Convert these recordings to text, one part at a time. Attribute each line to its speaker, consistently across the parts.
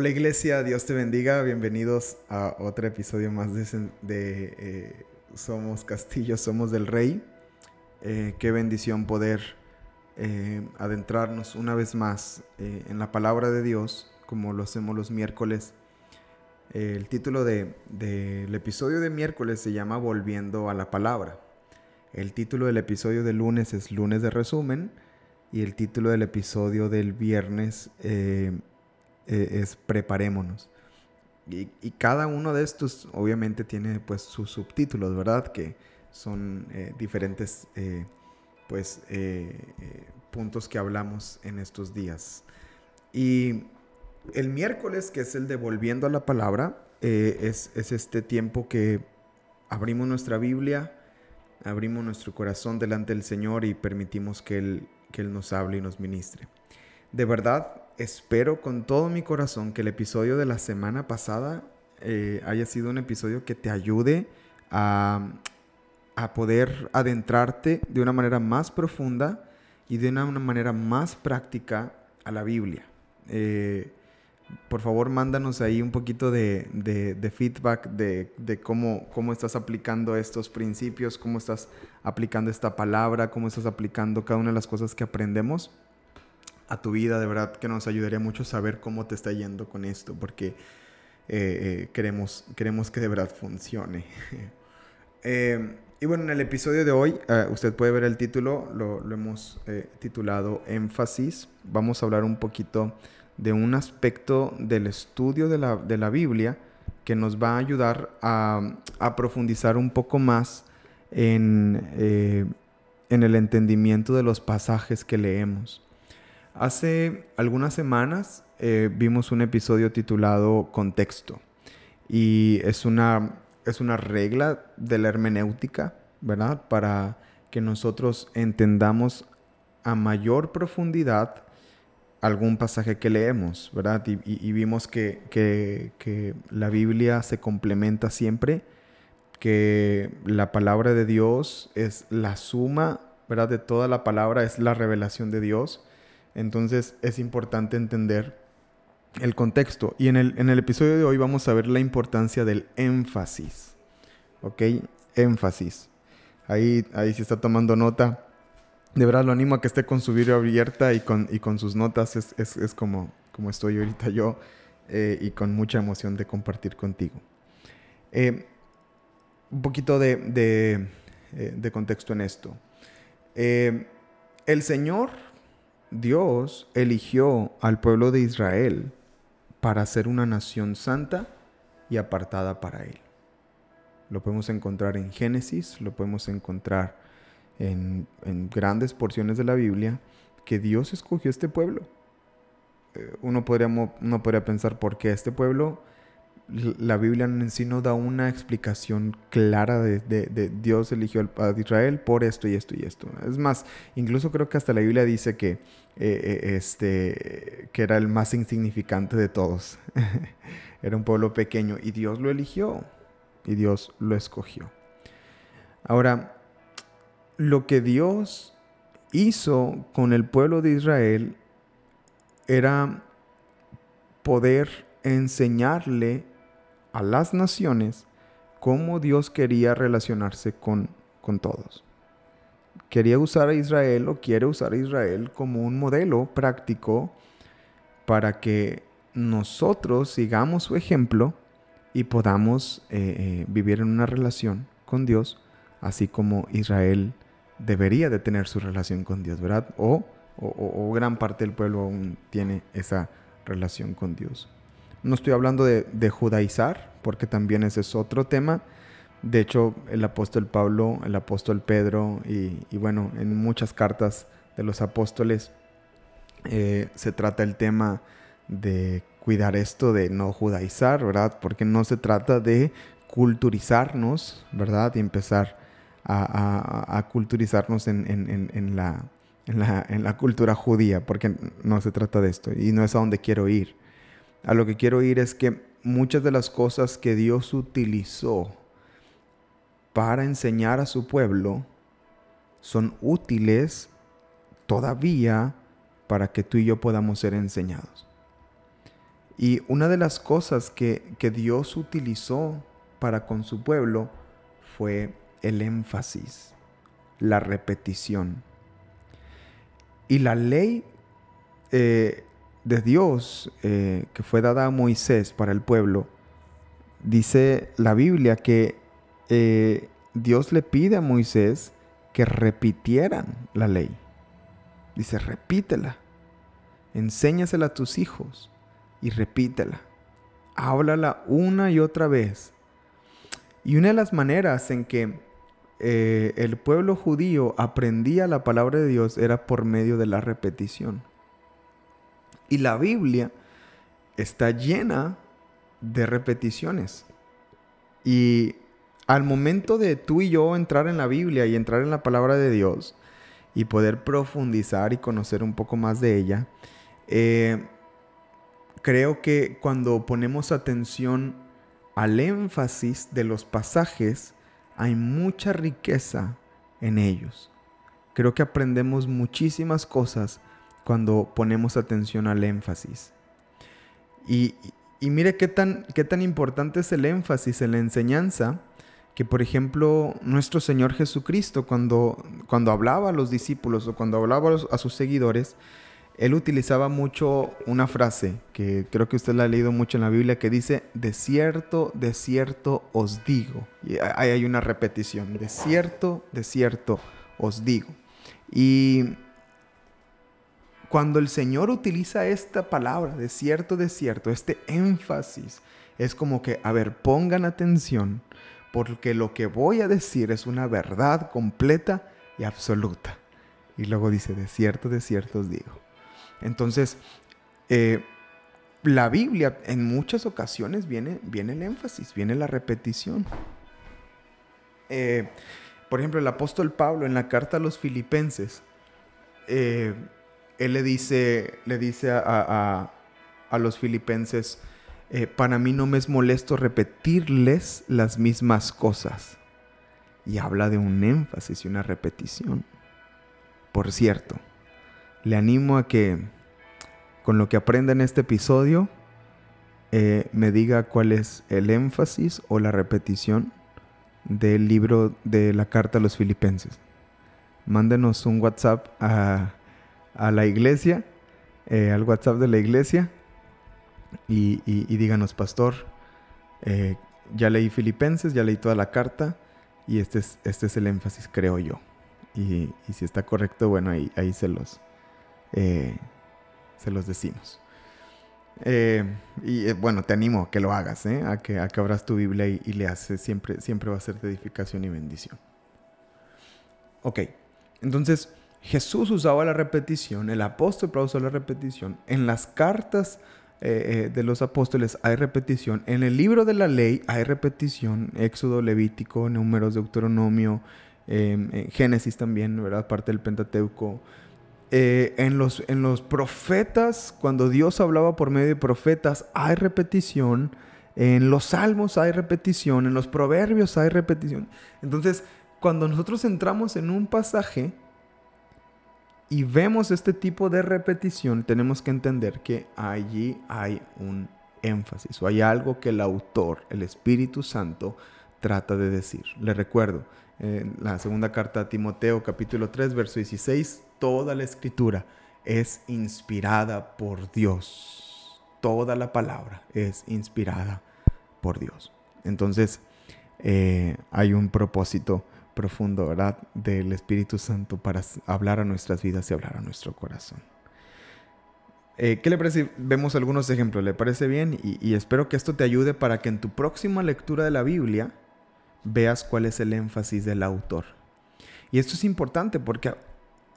Speaker 1: Hola iglesia, Dios te bendiga, bienvenidos a otro episodio más de, eh, Somos Castillo, Somos del Rey. Eh, qué bendición poder eh, adentrarnos una vez más en la palabra de Dios, como lo hacemos los miércoles. el título del episodio de miércoles se llama Volviendo a la palabra. El título del episodio de lunes es Lunes de resumen y el título del episodio del viernes eh, eh, es Preparémonos. Y, cada uno de estos obviamente tiene pues sus subtítulos, ¿verdad? Que son eh, diferentes pues puntos que hablamos en estos días. Y el miércoles, que es el de Volviendo a la Palabra, es, es este tiempo que abrimos nuestra Biblia, abrimos nuestro corazón delante del Señor y permitimos que Él, que Él nos hable y nos ministre. De verdad, espero con todo mi corazón que el episodio de la semana pasada eh, haya sido un episodio que te ayude a, a, poder adentrarte de una manera más profunda y de una, manera más práctica a la Biblia. Eh, por favor, mándanos ahí un poquito de, feedback de, cómo, cómo estás aplicando estos principios, cómo estás aplicando esta palabra, cómo estás aplicando cada una de las cosas que aprendemos a tu vida. De verdad que nos ayudaría mucho saber cómo te está yendo con esto, porque eh, eh, queremos, queremos que de verdad funcione. Eh, y bueno, en el episodio de hoy, usted puede ver el título, lo, lo hemos titulado Énfasis. Vamos a hablar un poquito de un aspecto del estudio de la, Biblia que nos va a ayudar a, profundizar un poco más en, eh, en, el entendimiento de los pasajes que leemos. Hace algunas semanas eh, vimos un episodio titulado Contexto y es una, es una regla de la hermenéutica, ¿verdad? Para que nosotros entendamos a mayor profundidad algún pasaje que leemos, ¿verdad? Y, vimos que, la Biblia se complementa siempre, que la palabra de Dios es la suma, ¿verdad? De toda la palabra es la revelación de Dios. Entonces es importante entender el contexto. Y en el, en el episodio de hoy vamos a ver la importancia del énfasis, ¿ok? Énfasis. Ahí, ahí se está tomando nota de verdad lo animo a que esté con su video abierta y con, y con sus notas. Es, como, como estoy ahorita yo eh, y con mucha emoción de compartir contigo. Eh, un poquito de, eh, contexto en esto. el Señor, Dios, eligió al pueblo de Israel para ser una nación santa y apartada para Él. Lo podemos encontrar en Génesis, lo podemos encontrar en, grandes porciones de la Biblia que Dios escogió este pueblo. Eh, uno, podría, uno podría pensar por qué este pueblo, la Biblia en sí no da una explicación clara de, Dios eligió a Israel por esto y esto y esto. Es más, incluso creo que hasta la Biblia dice que, eh, eh, este, que era el más insignificante de todos. era un pueblo pequeño y Dios lo eligió y Dios lo escogió. Ahora, lo que Dios hizo con el pueblo de Israel era poder enseñarle a las naciones cómo Dios quería relacionarse con, con todos. Quería usar a Israel o quiere usar a Israel como un modelo práctico para que nosotros sigamos su ejemplo y podamos eh, eh, vivir en una relación con Dios, así como Israel debería de tener su relación con Dios, ¿verdad? O, gran parte del pueblo aún tiene esa relación con Dios. No estoy hablando de, judaizar, porque también ese es otro tema. De hecho, el apóstol Pablo, el apóstol Pedro y, bueno, en muchas cartas de los apóstoles eh, se trata el tema de cuidar esto de no judaizar, ¿verdad? Porque no se trata de culturizarnos, ¿verdad? Y empezar a, culturizarnos en, la, en, la, cultura judía, porque no se trata de esto y no es a donde quiero ir. A lo que quiero ir es que muchas de las cosas que Dios utilizó para enseñar a su pueblo son útiles todavía para que tú y yo podamos ser enseñados. Y una de las cosas que, que Dios utilizó para con su pueblo fue el énfasis, la repetición. Y la ley eh, de Dios eh, que fue dada a Moisés para el pueblo, dice la Biblia que eh, Dios le pide a Moisés que repitieran la ley. Dice, repítela, enséñasela a tus hijos y repítela. Háblala una y otra vez. Y una de las maneras en que eh, el pueblo judío aprendía la palabra de Dios era por medio de la repetición. Y la Biblia está llena de repeticiones. Y al momento de tú y yo entrar en la Biblia y entrar en la palabra de Dios y poder profundizar y conocer un poco más de ella, eh, creo que cuando ponemos atención al énfasis de los pasajes, hay mucha riqueza en ellos. Creo que aprendemos muchísimas cosas cuando ponemos atención al énfasis. Y, mire qué tan, qué tan importante es el énfasis en la enseñanza, que por ejemplo nuestro Señor Jesucristo cuando, cuando hablaba a los discípulos o cuando hablaba a sus seguidores, él utilizaba mucho una frase que creo que usted la ha leído mucho en la Biblia que dice, de cierto, de cierto os digo. Y ahí hay una repetición, de cierto, de cierto os digo. Y cuando el Señor utiliza esta palabra, de cierto, de cierto, este énfasis, es como que, a ver, pongan atención, porque lo que voy a decir es una verdad completa y absoluta. Y luego dice, de cierto, de cierto os digo. Entonces, eh, la Biblia en muchas ocasiones viene, viene el énfasis, viene la repetición. Eh, por ejemplo, el apóstol Pablo en la carta a los filipenses, eh, él le dice, le dice a, los filipenses, para mí no me es molesto repetirles las mismas cosas. Y habla de un énfasis y una repetición. Por cierto, le animo a que con lo que aprenda en este episodio eh, me diga cuál es el énfasis o la repetición del libro de la carta a los filipenses. Mándenos un WhatsApp a, la iglesia, eh, al WhatsApp de la iglesia, y, díganos, pastor, eh, ya leí Filipenses, ya leí toda la carta, y este es, este es el énfasis, creo yo. Y, si está correcto, bueno, ahí, ahí se los, eh, se los decimos. Y bueno, te animo a que lo hagas, a, que, a que abras tu Biblia y, le haces, siempre, siempre va a ser de edificación y bendición. Ok, entonces Jesús usaba la repetición, el apóstol usó la repetición, en las cartas de los apóstoles hay repetición, en el libro de la ley hay repetición, Éxodo, Levítico, Números, Deuteronomio, Génesis también, ¿verdad? Parte del Pentateuco, eh, en, los, en los profetas, cuando Dios hablaba por medio de profetas, hay repetición. En los salmos hay repetición. En los proverbios hay repetición. Entonces, cuando nosotros entramos en un pasaje y vemos este tipo de repetición, tenemos que entender que allí hay un énfasis o hay algo que el autor, el Espíritu Santo, trata de decir. Le recuerdo, en la segunda carta a Timoteo capítulo 3, verso 16, toda la escritura es inspirada por Dios. Toda la palabra es inspirada por Dios. Entonces, eh, hay un propósito profundo, ¿verdad? Del Espíritu Santo para hablar a nuestras vidas y hablar a nuestro corazón. Eh, ¿Qué le parece? Vemos algunos ejemplos, ¿le parece bien? y espero que esto te ayude para que en tu próxima lectura de la Biblia veas cuál es el énfasis del autor. Y esto es importante porque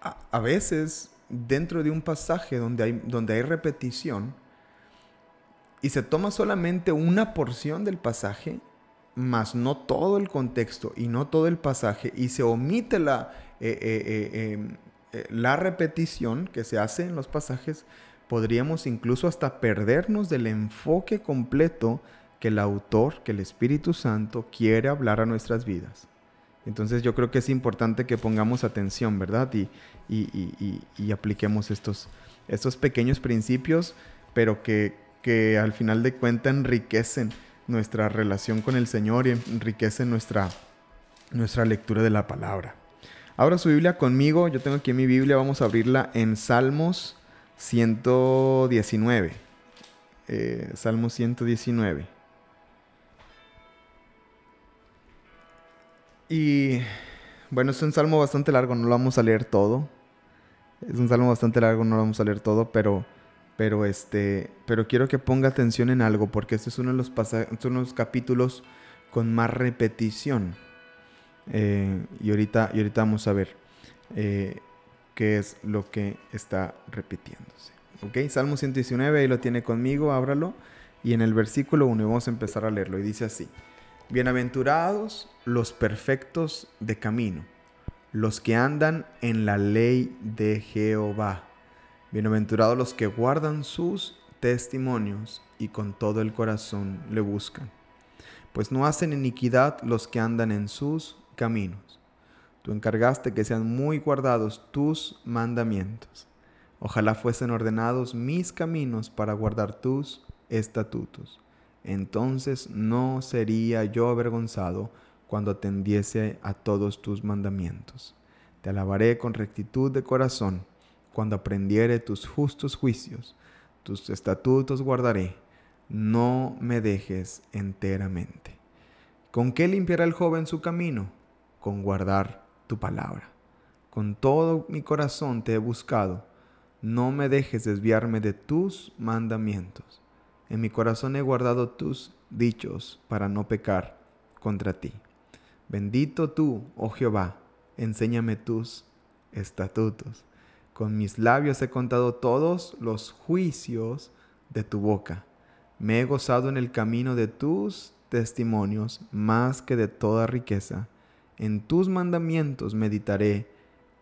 Speaker 1: a, veces dentro de un pasaje donde hay, donde hay repetición y se toma solamente una porción del pasaje, más no todo el contexto y no todo el pasaje, y se omite la, eh, eh, eh, la repetición que se hace en los pasajes, podríamos incluso hasta perdernos del enfoque completo que el autor, que el Espíritu Santo quiere hablar a nuestras vidas. Entonces yo creo que es importante que pongamos atención, ¿verdad? Y, y, apliquemos estos, estos pequeños principios, pero que que al final de cuentas enriquecen nuestra relación con el Señor y enriquecen nuestra, nuestra lectura de la palabra. Abra su Biblia conmigo, yo tengo aquí mi Biblia, vamos a abrirla en Salmos 119. Eh, Salmos 119. Y bueno, es un salmo bastante largo, no lo vamos a leer todo. Es un salmo bastante largo, no lo vamos a leer todo, pero, pero, este, pero quiero que ponga atención en algo, porque este es uno de los, uno de los capítulos con más repetición. Eh, y, ahorita, y ahorita vamos a ver eh, qué es lo que está repitiéndose. ¿Ok? Salmo 119, ahí lo tiene conmigo, ábralo. Y en el versículo 1 vamos a empezar a leerlo. Y dice así. Bienaventurados los perfectos de camino, los que andan en la ley de Jehová. Bienaventurados los que guardan sus testimonios y con todo el corazón le buscan. Pues no hacen iniquidad los que andan en sus caminos. Tú encargaste que sean muy guardados tus mandamientos. Ojalá fuesen ordenados mis caminos para guardar tus estatutos entonces no sería yo avergonzado cuando atendiese a todos tus mandamientos. Te alabaré con rectitud de corazón cuando aprendiere tus justos juicios, tus estatutos guardaré, no me dejes enteramente. ¿Con qué limpiará el joven su camino? Con guardar tu palabra. Con todo mi corazón te he buscado, no me dejes desviarme de tus mandamientos. En mi corazón he guardado tus dichos para no pecar contra ti. Bendito tú, oh Jehová, enséñame tus estatutos. Con mis labios he contado todos los juicios de tu boca. Me he gozado en el camino de tus testimonios más que de toda riqueza. En tus mandamientos meditaré,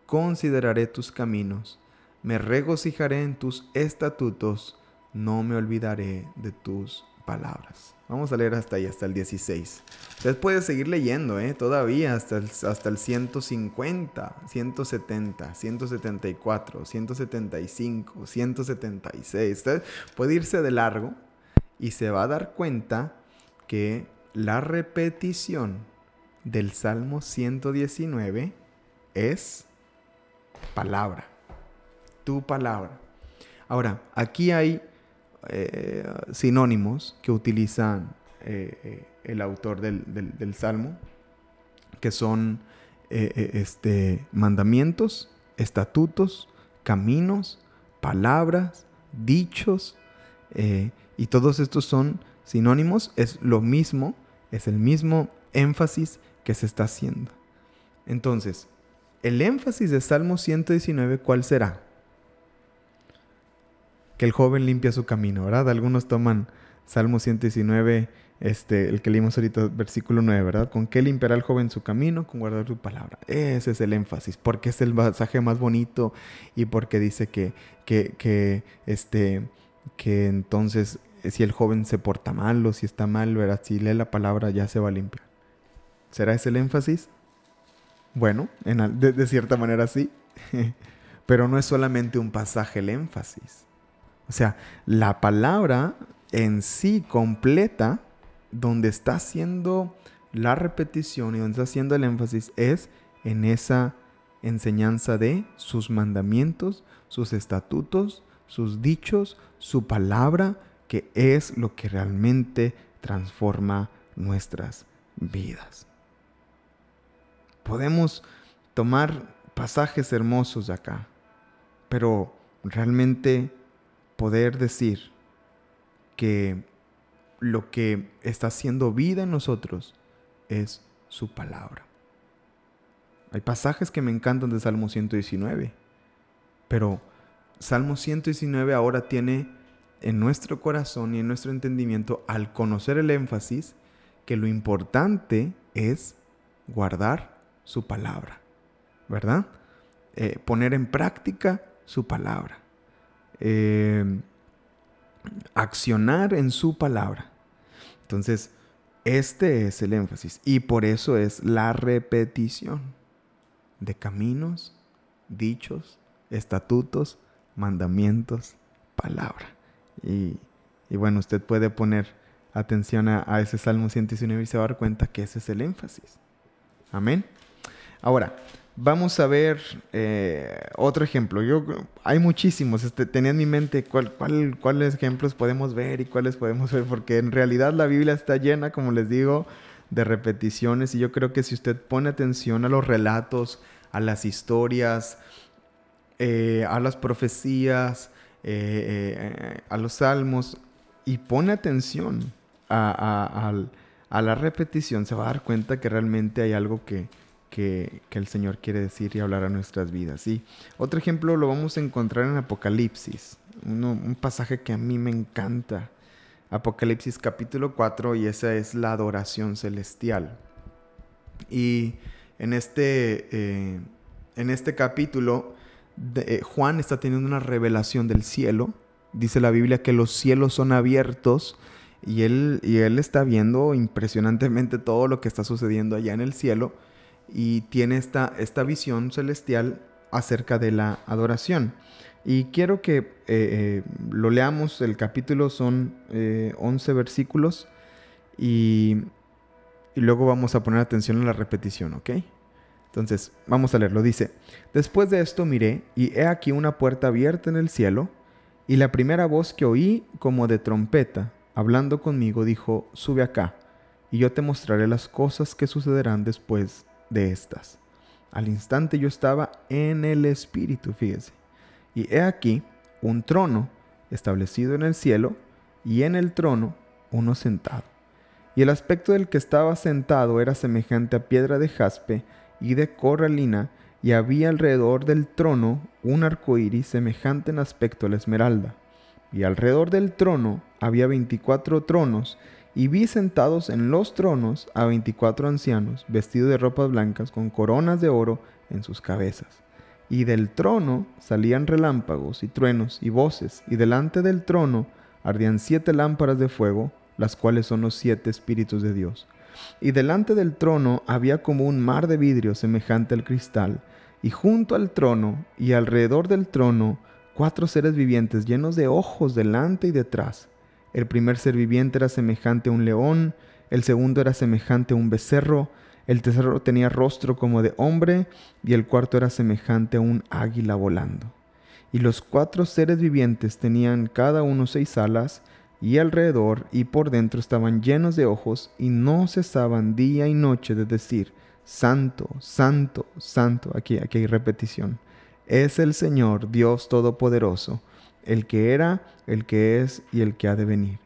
Speaker 1: consideraré tus caminos, me regocijaré en tus estatutos no me olvidaré de tus palabras. Vamos a leer hasta ahí, hasta el 16. Usted puede seguir leyendo, ¿eh? Todavía hasta el, hasta el 150, 170, 174, 175, 176. Usted puede irse de largo y se va a dar cuenta que la repetición del Salmo 119 es palabra. Tu palabra. Ahora, aquí hay eh, sinónimos que utilizan eh, eh, el autor del, Salmo, que son este, mandamientos, estatutos, caminos, palabras, dichos, y todos estos son sinónimos, es lo mismo, es el mismo énfasis que se está haciendo. Entonces, el énfasis de Salmo 119, ¿cuál será? Que el joven limpia su camino, ¿verdad? Algunos toman Salmo 119, este, el que leímos ahorita, versículo 9, ¿verdad? ¿Con qué limpiará el joven su camino? Con guardar su palabra. Ese es el énfasis, porque es el pasaje más bonito y porque dice que, que, que, este, que entonces si el joven se porta mal o si está mal, ¿verdad? Si lee la palabra ya se va a limpiar. ¿Será ese el énfasis? Bueno, de cierta manera sí. Pero no es solamente un pasaje el énfasis. O sea, la palabra en sí completa, donde está haciendo la repetición y donde está haciendo el énfasis, es en esa enseñanza de sus mandamientos, sus estatutos, sus dichos, su palabra, que es lo que realmente transforma nuestras vidas. Podemos tomar pasajes hermosos de acá, pero realmente poder decir que lo que está haciendo vida en nosotros es su palabra. Hay pasajes que me encantan de Salmo 119, pero Salmo 119 ahora tiene en nuestro corazón y en nuestro entendimiento, al conocer el énfasis, que lo importante es guardar su palabra, ¿verdad? Eh, poner en práctica su palabra. Eh, accionar en su palabra. Entonces, este es el énfasis y por eso es la repetición de caminos, dichos, estatutos, mandamientos, palabra. Y, Y bueno, usted puede poner atención a, ese Salmo 119 y se va a dar cuenta que ese es el énfasis. Amén. Ahora, vamos a ver eh, otro ejemplo. Yo, hay muchísimos. Este, tenía en mi mente cuál, cuál, cuáles ejemplos podemos ver y cuáles podemos ver, porque en realidad la Biblia está llena, como les digo, de repeticiones. Y yo creo que si usted pone atención a los relatos, a las historias, eh, a las profecías, eh, a los salmos, y pone atención a, la repetición, se va a dar cuenta que realmente hay algo que, el Señor quiere decir y hablar a nuestras vidas. Y otro ejemplo lo vamos a encontrar en Apocalipsis, un pasaje que a mí me encanta. Apocalipsis capítulo 4 y esa es la adoración celestial. Y en este, eh, en este capítulo eh, Juan está teniendo una revelación del cielo. Dice la Biblia que los cielos son abiertos y él, y él está viendo impresionantemente todo lo que está sucediendo allá en el cielo y tiene esta, esta visión celestial acerca de la adoración. Y quiero que eh, eh, lo leamos, el capítulo son 11 eh, versículos y, y, luego vamos a poner atención a la repetición, ¿ok? Entonces, vamos a leerlo. Dice, después de esto miré y he aquí una puerta abierta en el cielo y la primera voz que oí como de trompeta hablando conmigo, dijo, sube acá, y yo te mostraré las cosas que sucederán después de estas. Al instante yo estaba en el Espíritu, fíjese. Y he aquí un trono establecido en el cielo, y en el trono uno sentado. Y el aspecto del que estaba sentado era semejante a piedra de jaspe y de coralina, y había alrededor del trono un arco iris semejante en aspecto a la esmeralda y alrededor del trono había veinticuatro tronos, y vi sentados en los tronos a veinticuatro ancianos, vestidos de ropas blancas, con coronas de oro en sus cabezas. Y del trono salían relámpagos y truenos y voces, y delante del trono ardían siete lámparas de fuego, las cuales son los siete espíritus de Dios. Y delante del trono había como un mar de vidrio semejante al cristal, y junto al trono y alrededor del trono cuatro seres vivientes llenos de ojos delante y detrás. El primer ser viviente era semejante a un león, el segundo era semejante a un becerro, el tercero tenía rostro como de hombre y el cuarto era semejante a un águila volando. Y los cuatro seres vivientes tenían cada uno seis alas, y alrededor y por dentro estaban llenos de ojos, y no cesaban día y noche de decir, Santo, Santo, Santo. Aquí, aquí hay repetición es el Señor Dios Todopoderoso, el que era, el que es y el que ha de venir.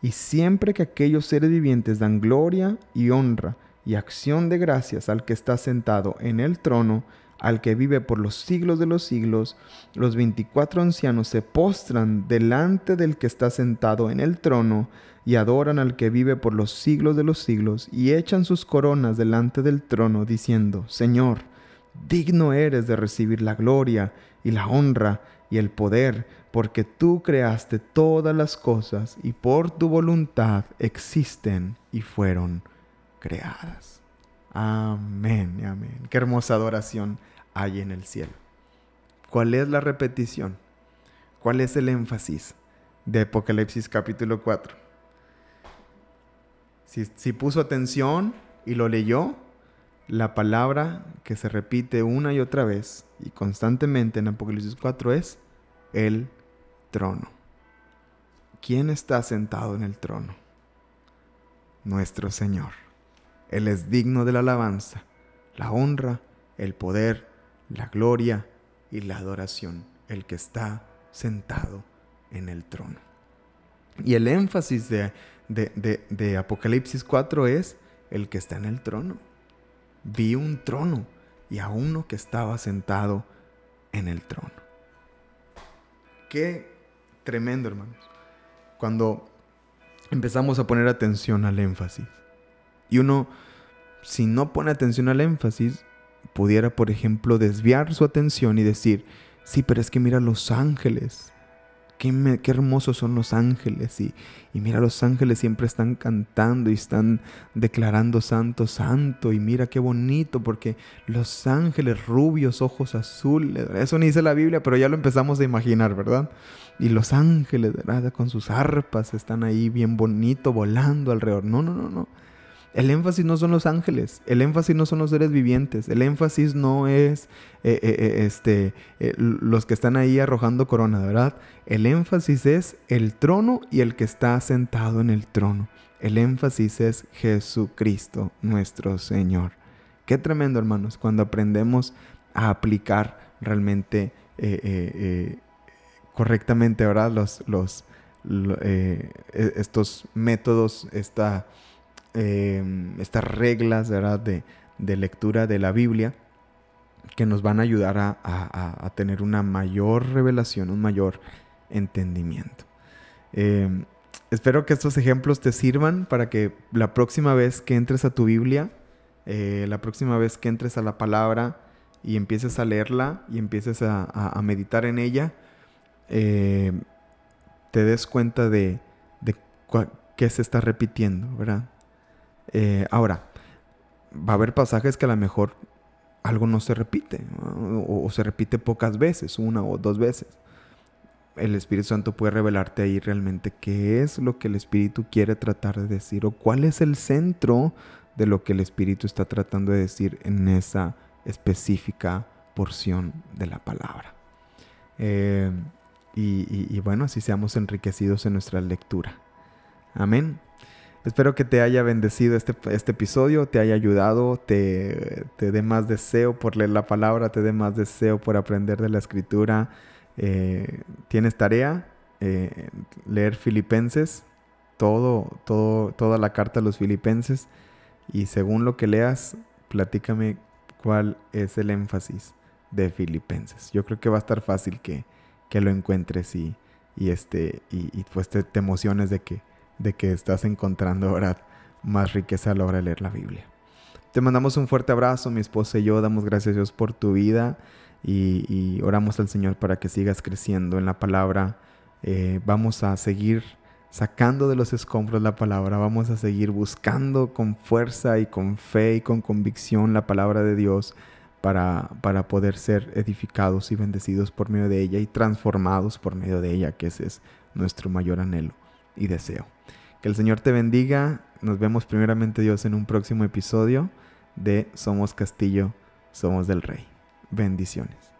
Speaker 1: Y siempre que aquellos seres vivientes dan gloria y honra y acción de gracias al que está sentado en el trono, al que vive por los siglos de los siglos, los veinticuatro ancianos se postran delante del que está sentado en el trono y adoran al que vive por los siglos de los siglos y echan sus coronas delante del trono diciendo, Señor, digno eres de recibir la gloria y la honra y el poder, porque tú creaste todas las cosas y por tu voluntad existen y fueron creadas. Amén, amén. Qué hermosa adoración hay en el cielo. ¿Cuál es la repetición? ¿Cuál es el énfasis de Apocalipsis capítulo 4? Si, si puso atención y lo leyó, la palabra que se repite una y otra vez y constantemente en Apocalipsis 4 es el trono. ¿Quién está sentado en el trono? Nuestro Señor. Él es digno de la alabanza, la honra, el poder, la gloria y la adoración. El que está sentado en el trono. Y el énfasis de, de Apocalipsis 4 es el que está en el trono vi un trono y a uno que estaba sentado en el trono. Qué tremendo, hermanos. Cuando empezamos a poner atención al énfasis. Y uno, si no pone atención al énfasis, pudiera, por ejemplo, desviar su atención y decir, sí, pero es que mira los ángeles qué, qué hermosos son los ángeles. Y, y mira, los ángeles siempre están cantando y están declarando santo, santo. Y mira qué bonito, porque los ángeles rubios, ojos azules, eso ni dice la Biblia, pero ya lo empezamos a imaginar, ¿verdad? Y los ángeles, ¿verdad? Con sus arpas están ahí bien bonito, volando alrededor. No, no, no, no. El énfasis no son los ángeles, el énfasis no son los seres vivientes, el énfasis no es eh, eh, eh, este, los que están ahí arrojando corona, ¿verdad? El énfasis es el trono y el que está sentado en el trono. El énfasis es Jesucristo, nuestro Señor. Qué tremendo, hermanos, cuando aprendemos a aplicar realmente correctamente, ¿verdad? Los, los, e, estos métodos, esta Em, estas reglas ¿verdad? De, lectura de la Biblia que nos van a ayudar a, tener una mayor revelación, un mayor entendimiento. Em, espero que estos ejemplos te sirvan para que la próxima vez que entres a tu Biblia, eh, la próxima vez que entres a la palabra y empieces a leerla y empieces a, meditar en ella, eh, te des cuenta de, qué se está repitiendo, ¿verdad? Eh, ahora, va a haber pasajes que a lo mejor algo no se repite o, se repite pocas veces, una o dos veces. El Espíritu Santo puede revelarte ahí realmente qué es lo que el Espíritu quiere tratar de decir o cuál es el centro de lo que el Espíritu está tratando de decir en esa específica porción de la palabra. Eh, y bueno, así seamos enriquecidos en nuestra lectura. Amén. Espero que te haya bendecido este, este episodio, te haya ayudado, te, te, dé más deseo por leer la palabra, te dé más deseo por aprender de la escritura. Eh, Tienes tarea, eh, leer Filipenses, todo, todo, toda la carta a los Filipenses. Y según lo que leas, platícame cuál es el énfasis de Filipenses. Yo creo que va a estar fácil que, que lo encuentres y, y este, y, y pues te, te emociones de que de que estás encontrando ahora más riqueza a la hora de leer la Biblia. Te mandamos un fuerte abrazo, mi esposa y yo damos gracias a Dios por tu vida y, oramos al Señor para que sigas creciendo en la palabra. Eh, vamos a seguir sacando de los escombros la palabra, vamos a seguir buscando con fuerza y con fe y con convicción la palabra de Dios para, para poder ser edificados y bendecidos por medio de ella y transformados por medio de ella, que ese es nuestro mayor anhelo y deseo. Que el Señor te bendiga. Nos vemos primeramente Dios en un próximo episodio de Somos Castillo, Somos del Rey. Bendiciones.